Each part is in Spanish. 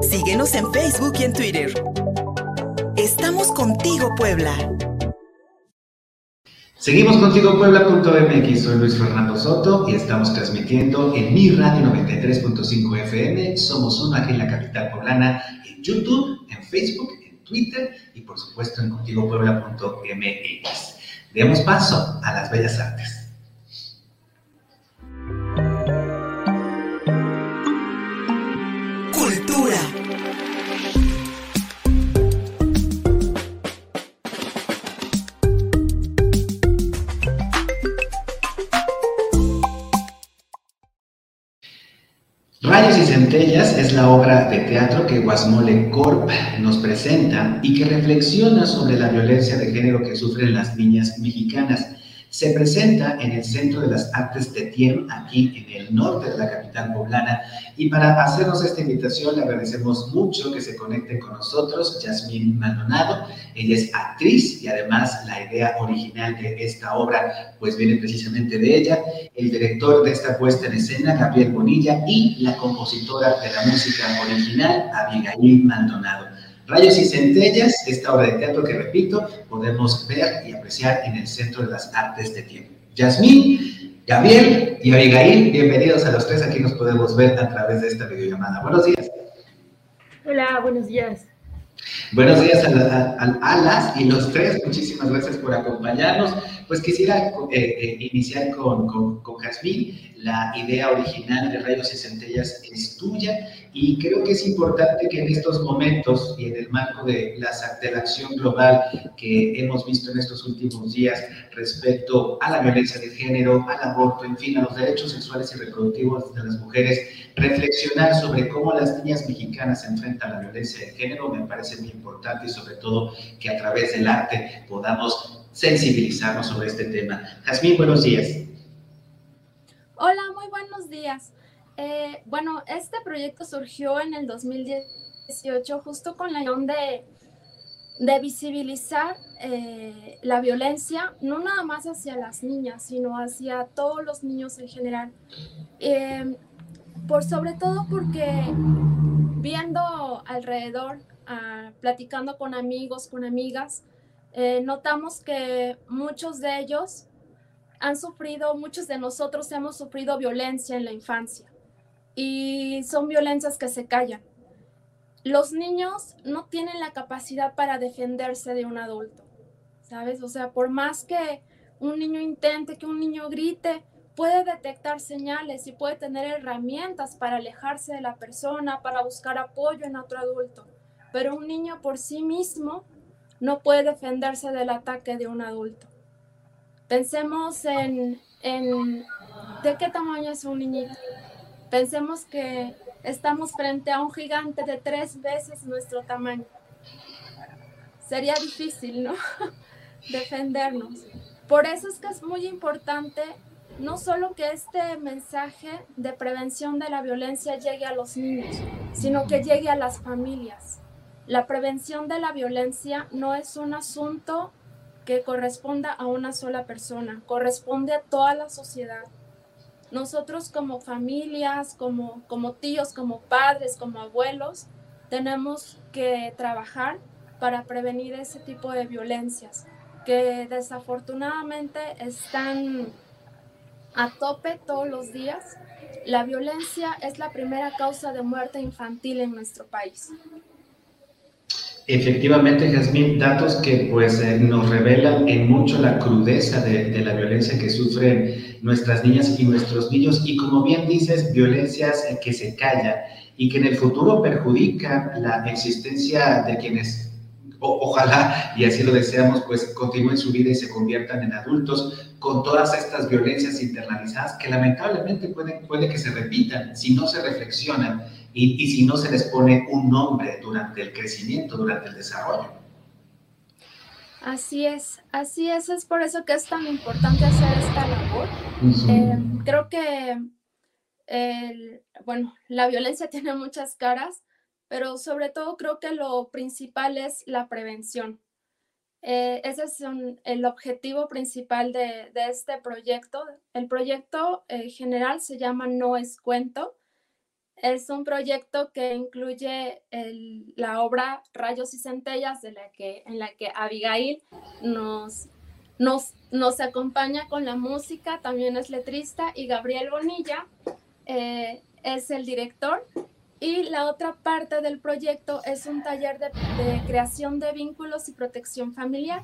Síguenos en Facebook y en Twitter. Estamos contigo, Puebla. Seguimos contigo Puebla.mx, soy Luis Fernando Soto y estamos transmitiendo en mi radio 93.5 FM. Somos uno aquí en la capital poblana, en YouTube, en Facebook, en Twitter y por supuesto en contigopuebla.mx. Demos paso a las bellas artes. La obra de teatro que Guasmole Corp nos presenta y que reflexiona sobre la violencia de género que sufren las niñas mexicanas se presenta en el Centro de las Artes de Tiem, aquí en el norte de la capital poblana. Y para hacernos esta invitación, le agradecemos mucho que se conecten con nosotros, Yasmín Maldonado. Ella es actriz y además la idea original de esta obra, pues viene precisamente de ella. El director de esta puesta en escena, Gabriel Bonilla, y la compositora de la música original, Abigail Maldonado. Rayos y Centellas, esta obra de teatro que, repito, podemos ver y apreciar en el Centro de las Artes de Tiempo. Yasmín, Gabriel y Abigail, bienvenidos a los tres. Aquí nos podemos ver a través de esta videollamada. Buenos días. Hola, buenos días. Buenos días a, las y los tres. Muchísimas gracias por acompañarnos. Pues quisiera eh, eh, iniciar con, con. La idea original de Rayos y Centellas es tuya y creo que es importante que en estos momentos y en el marco de la, de la acción global que hemos visto en estos últimos días respecto a la violencia de género, al aborto, en fin, a los derechos sexuales y reproductivos de las mujeres, reflexionar sobre cómo las niñas mexicanas enfrentan la violencia de género me parece muy importante y sobre todo que a través del arte podamos sensibilizarnos sobre este tema. Jazmín, buenos días. Hola, muy buenos días. Eh, bueno, este proyecto surgió en el 2018 justo con la idea de, de visibilizar eh, la violencia, no nada más hacia las niñas, sino hacia todos los niños en general. Eh, por sobre todo porque viendo alrededor, ah, platicando con amigos, con amigas, eh, notamos que muchos de ellos han sufrido, muchos de nosotros hemos sufrido violencia en la infancia y son violencias que se callan. Los niños no tienen la capacidad para defenderse de un adulto, ¿sabes? O sea, por más que un niño intente, que un niño grite, puede detectar señales y puede tener herramientas para alejarse de la persona, para buscar apoyo en otro adulto. Pero un niño por sí mismo no puede defenderse del ataque de un adulto. Pensemos en, de qué tamaño es un niñito. Pensemos que estamos frente a un gigante de tres veces nuestro tamaño. Sería difícil, ¿no? Defendernos. Por eso es que es muy importante no solo que este mensaje de prevención de la violencia llegue a los niños, sino que llegue a las familias. La prevención de la violencia no es un asunto que corresponda a una sola persona, corresponde a toda la sociedad. Nosotros como familias, como, como tíos, como padres, como abuelos, tenemos que trabajar para prevenir ese tipo de violencias que desafortunadamente están a tope todos los días. La violencia es la primera causa de muerte infantil en nuestro país. Efectivamente, Jazmín, datos que pues eh, nos revelan en mucho la crudeza de, de, la violencia que sufren nuestras niñas y nuestros niños. Y como bien dices, violencias que se callan y que en el futuro perjudican la existencia de quienes ojalá, y así lo deseamos, pues continúen su vida y se conviertan en adultos con todas estas violencias internalizadas que lamentablemente puede, puede que se repitan si no se reflexionan y, y si no se les pone un nombre durante el crecimiento, durante el desarrollo. Así es, así es, es por eso que es tan importante hacer esta labor. Eh, creo que, el, bueno, la violencia tiene muchas caras, pero sobre todo creo que lo principal es la prevención. Eh, ese es el objetivo principal de, de, este proyecto. El proyecto eh, general se llama No es cuento Es un proyecto que incluye la obra Rayos y Centellas, en la que Abigail nos, nos, nos acompaña con la música, también es letrista, y Gabriel Bonilla eh, es el director. Y la otra parte del proyecto es un taller de, creación de vínculos y protección familiar,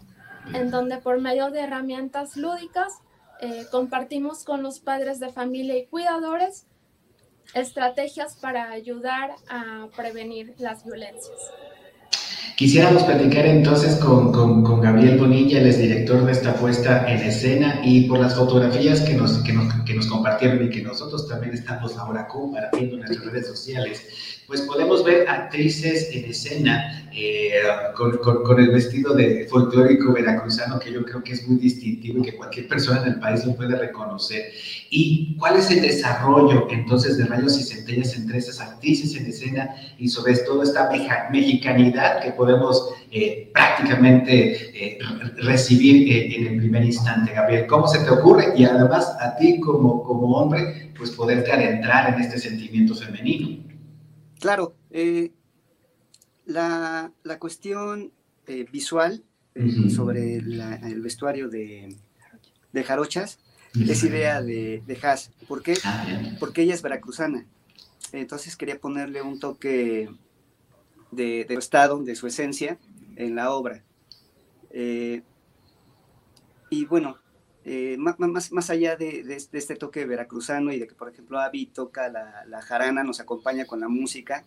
en donde por medio de herramientas lúdicas eh, compartimos con los padres de familia y cuidadores estrategias para ayudar a prevenir las violencias. Quisiéramos platicar entonces con, con, Gabriel Bonilla, él es director de esta puesta en escena y por las fotografías que nos, que nos, que nos compartieron y que nosotros también estamos ahora compartiendo en nuestras redes sociales, pues podemos ver actrices en escena eh, con, con, el vestido de folclórico veracruzano que yo creo que es muy distintivo y que cualquier persona en el país lo puede reconocer. ¿Y cuál es el desarrollo entonces de rayos y centellas entre esas actrices en escena y sobre todo esta mexicanidad que podemos eh, prácticamente eh, recibir en el primer instante, Gabriel? ¿Cómo se te ocurre? Y además a ti como, como hombre, pues poderte adentrar en este sentimiento femenino. Claro, eh, la, cuestión eh, visual eh, sobre el vestuario de, Jarochas es idea de, de Haas. ¿Por qué? Ah, Porque ella es veracruzana. Entonces quería ponerle un toque de, su estado, de su esencia en la obra. y bueno, más, más, allá de, este toque veracruzano y de que, por ejemplo, Avi toca la, jarana, nos acompaña con la música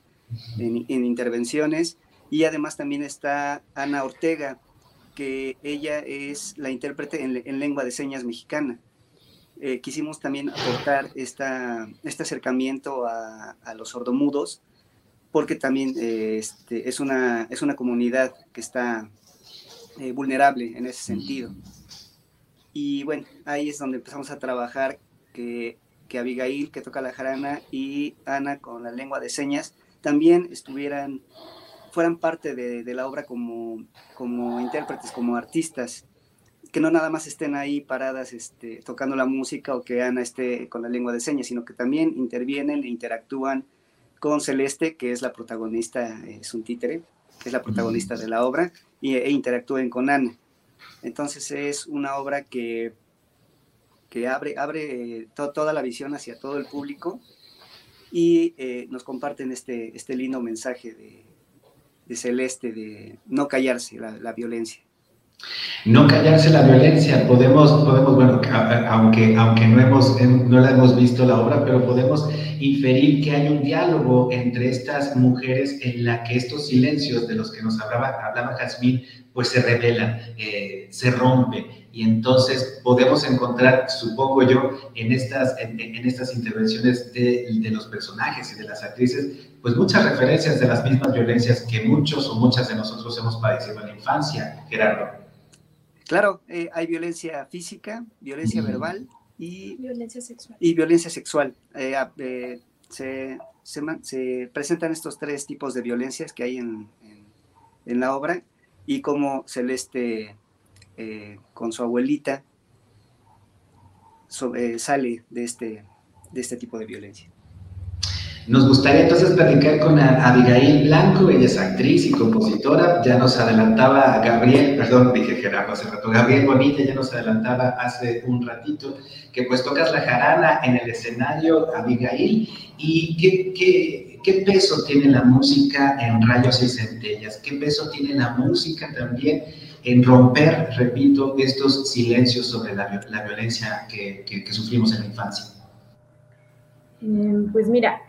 en, intervenciones, y además también está Ana Ortega, que ella es la intérprete en, lengua de señas mexicana. Eh, quisimos también aportar esta, este acercamiento a, los sordomudos, porque también eh, este, es, una, es una comunidad que está eh, vulnerable en ese sentido. Y bueno, ahí es donde empezamos a trabajar que, que Abigail, que toca la jarana, y Ana con la lengua de señas, también estuvieran, fueran parte de, de la obra como, como intérpretes, como artistas, que no nada más estén ahí paradas este, tocando la música o que Ana esté con la lengua de señas, sino que también intervienen e interactúan con Celeste, que es la protagonista, es un títere, que es la protagonista de la obra, y, e interactúen con Ana. Entonces es una obra que, que abre, abre eh, toda la visión hacia todo el público y eh, nos comparten este, este lindo mensaje de, Celeste de no callarse la, violencia. No callarse la violencia, podemos, podemos bueno, aunque, aunque no, hemos, no la hemos visto la obra, pero podemos inferir que hay un diálogo entre estas mujeres en la que estos silencios de los que nos hablaba, hablaba Jazmín pues se revelan, eh, se rompen. Y entonces podemos encontrar, supongo yo, en estas, en, estas intervenciones de, de, los personajes y de las actrices, pues muchas referencias de las mismas violencias que muchos o muchas de nosotros hemos padecido en la infancia, Gerardo. Claro, eh, hay violencia física, violencia verbal y violencia sexual. Y violencia sexual. Eh, se, se, se, presentan estos tres tipos de violencias que hay en, en, en la obra y cómo Celeste eh, con su abuelita eh, sale de este, de este tipo de violencia. Nos gustaría entonces platicar con Abigail Blanco, ella es actriz y compositora, ya nos adelantaba Gabriel, perdón, dije Gerardo hace rato, Gabriel Bonilla ya nos adelantaba hace un ratito que pues tocas la jarana en el escenario, Abigail, y qué, peso tiene la música en Rayos y Centellas, qué peso tiene la música también en romper, repito, estos silencios sobre la, violencia que, que, sufrimos en la infancia. Mm, pues mira,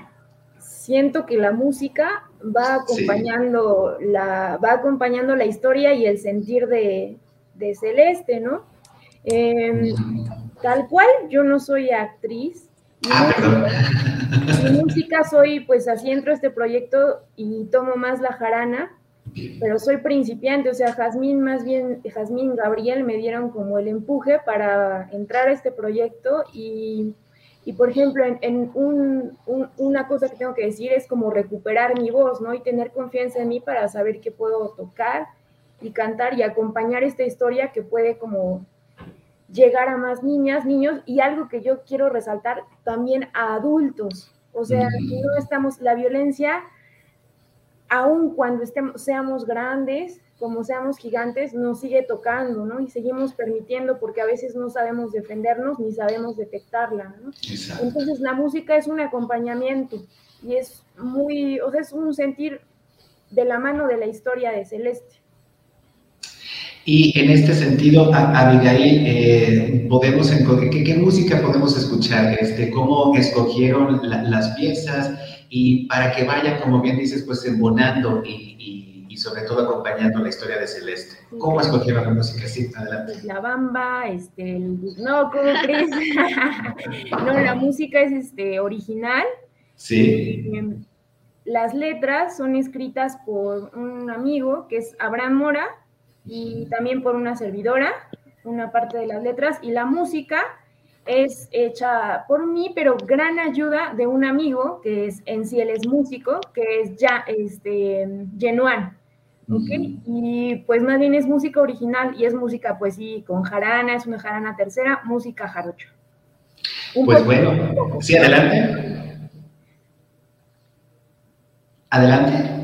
siento que la música va acompañando, la, va acompañando la historia y el sentir de, de Celeste, ¿no? Em, tal cual, yo no soy actriz. Ah. Mi música soy, pues así entro a este proyecto y tomo más la jarana, pero soy principiante, o sea, Jazmín, más bien, Jazmín, Gabriel me dieron como el empuje para entrar a este proyecto y y por ejemplo, en, una cosa que tengo que decir es como recuperar mi voz, ¿no? Y tener confianza en mí para saber que puedo tocar y cantar y acompañar esta historia que puede como llegar a más niñas, niños. Y algo que yo quiero resaltar también a adultos, O sea, no estamos, la violencia, aun cuando estemos, seamos grandes, como seamos gigantes, nos sigue tocando, ¿no? Y seguimos permitiendo porque a veces no sabemos defendernos ni sabemos detectarla, ¿no? Entonces la música es un acompañamiento y es muy, o sea, es un sentir de la mano de la historia de Celeste. Y en este sentido, Abigail, eh, podemos ¿qué, ¿qué, música podemos escuchar? Este, ¿Cómo escogieron las piezas? Y para que vaya, como bien dices, pues embonando y, sobre todo acompañando la historia de Celeste. ¿Cómo escogieron la música? Sí, adelante. Pues la bamba, este, no, ¿cómo crees? no, la música es este, original. Sí. Eh, las letras son escritas por un amigo que es Abraham Mora y también por una servidora, una parte de las letras, y la música es hecha por mí, pero gran ayuda de un amigo que es en sí él es músico, que es ya este Genuan. ¿Okay? Y pues más bien es música original y es música, pues sí, con jarana, es una jarana tercera, música jarocho. pues bueno, sí, adelante. Adelante.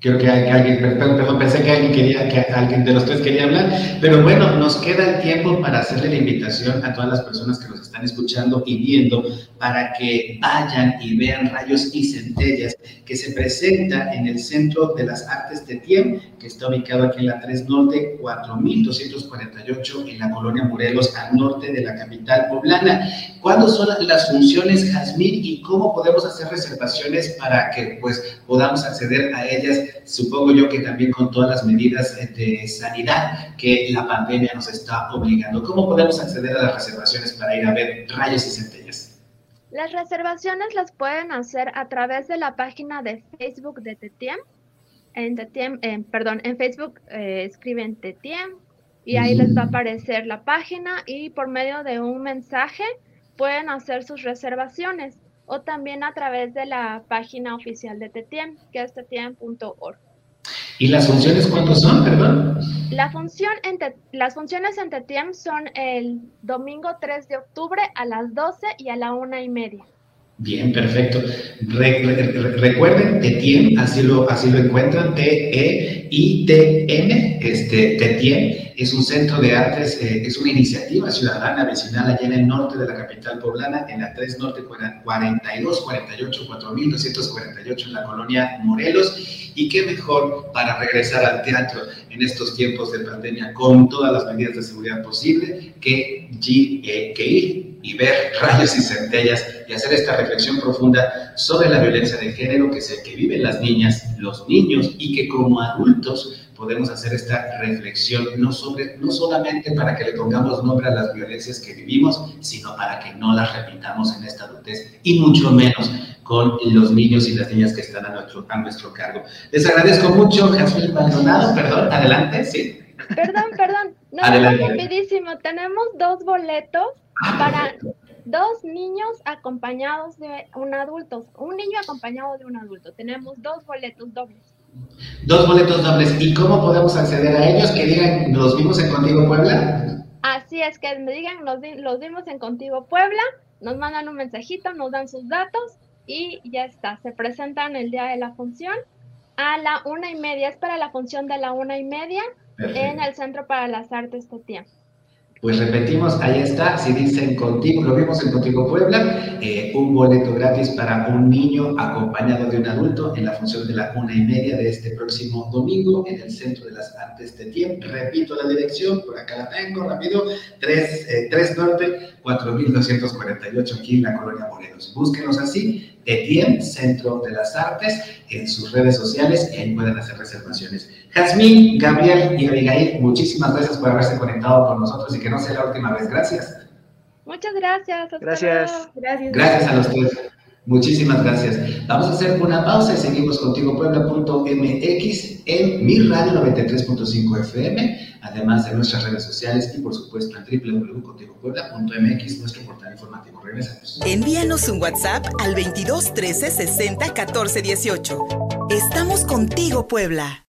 Creo que, hay, alguien, perdón, pensé que alguien quería, que alguien de los tres quería hablar, pero bueno, nos queda el tiempo para hacerle la invitación a todas las personas que nos están escuchando y viendo para que vayan y vean Rayos y Centellas, que se presenta en el Centro de las Artes de Tiem, que está ubicado aquí en la 3 Norte, 4248, en la colonia Morelos, al norte de la capital poblana. ¿Cuándo son las funciones, Jazmín, y cómo podemos hacer reservaciones para que pues podamos acceder a ellas? Supongo yo que también con todas las medidas de sanidad que la pandemia nos está obligando. ¿Cómo podemos acceder a las reservaciones para ir a ver Rayos y Centellas? Las reservaciones las pueden hacer a través de la página de Facebook de Tetiem. En Tetiem, eh, perdón, en Facebook eh, escriben Tetiem y ahí les va a aparecer la página y por medio de un mensaje pueden hacer sus reservaciones o también a través de la página oficial de Tetiem, que es tetiem.org. ¿Y las funciones cuándo son, perdón? La función en las funciones en TETIEM son el domingo 3 de octubre a las 12 y a la una y media. Bien, perfecto. recuerden, TETIEM, así lo, así lo encuentran, T-E-I-T-M, este, TETIEM, es un centro de artes, eh, es una iniciativa ciudadana vecinal allá en el norte de la capital poblana, en la 3 Norte 42, 48, 4248 en la colonia Morelos y qué mejor para regresar al teatro en estos tiempos de pandemia con todas las medidas de seguridad posible que, eh, que ir y ver rayos y centellas y hacer esta reflexión profunda sobre la violencia de género que es el que viven las niñas, los niños y que como adultos podemos hacer esta reflexión no, sobre, no solamente para que le pongamos nombre a las violencias que vivimos, sino para que no las repitamos en esta adultez y mucho menos con los niños y las niñas que están a nuestro, a nuestro cargo. Les agradezco mucho, Jasmine Maldonado, perdón, adelante, sí. Perdón, perdón, no, adelante. rapidísimo, tenemos dos boletos ah, para dos niños acompañados de un adulto, un niño acompañado de un adulto, tenemos dos boletos dobles. Dos boletos dobles, ¿y cómo podemos acceder a ellos? Que digan, ¿los vimos en Contigo Puebla? Así es, que me digan, los, los vimos en Contigo Puebla, nos mandan un mensajito, nos dan sus datos y ya está. Se presentan el día de la función a la una y media. Es para la función de la una y media en el Centro para las Artes Tetiam. Pues repetimos, ahí está, si dicen contigo, lo vimos en Contigo Puebla, eh, un boleto gratis para un niño acompañado de un adulto en la función de la una y media de este próximo domingo en el Centro de las Artes de Tiempo. Repito la dirección, por acá la tengo, rápido, 3, eh, 3 Norte, 4248 aquí en la Colonia Morelos. Búsquenos así, Etien, Centro de las Artes, en sus redes sociales ahí pueden hacer reservaciones. Jazmín, Gabriel y Abigail, muchísimas gracias por haberse conectado con nosotros y que no sea la última vez. Gracias. Muchas gracias. Gracias. gracias. Gracias a los tres. Muchísimas gracias. Vamos a hacer una pausa y seguimos contigo puebla.mx en mi radio 93.5 FM, además de nuestras redes sociales y por supuesto en www.contigopuebla.mx, nuestro portal informativo. Regresamos. Envíanos un WhatsApp al 22 13 60 14 18. Estamos contigo, Puebla.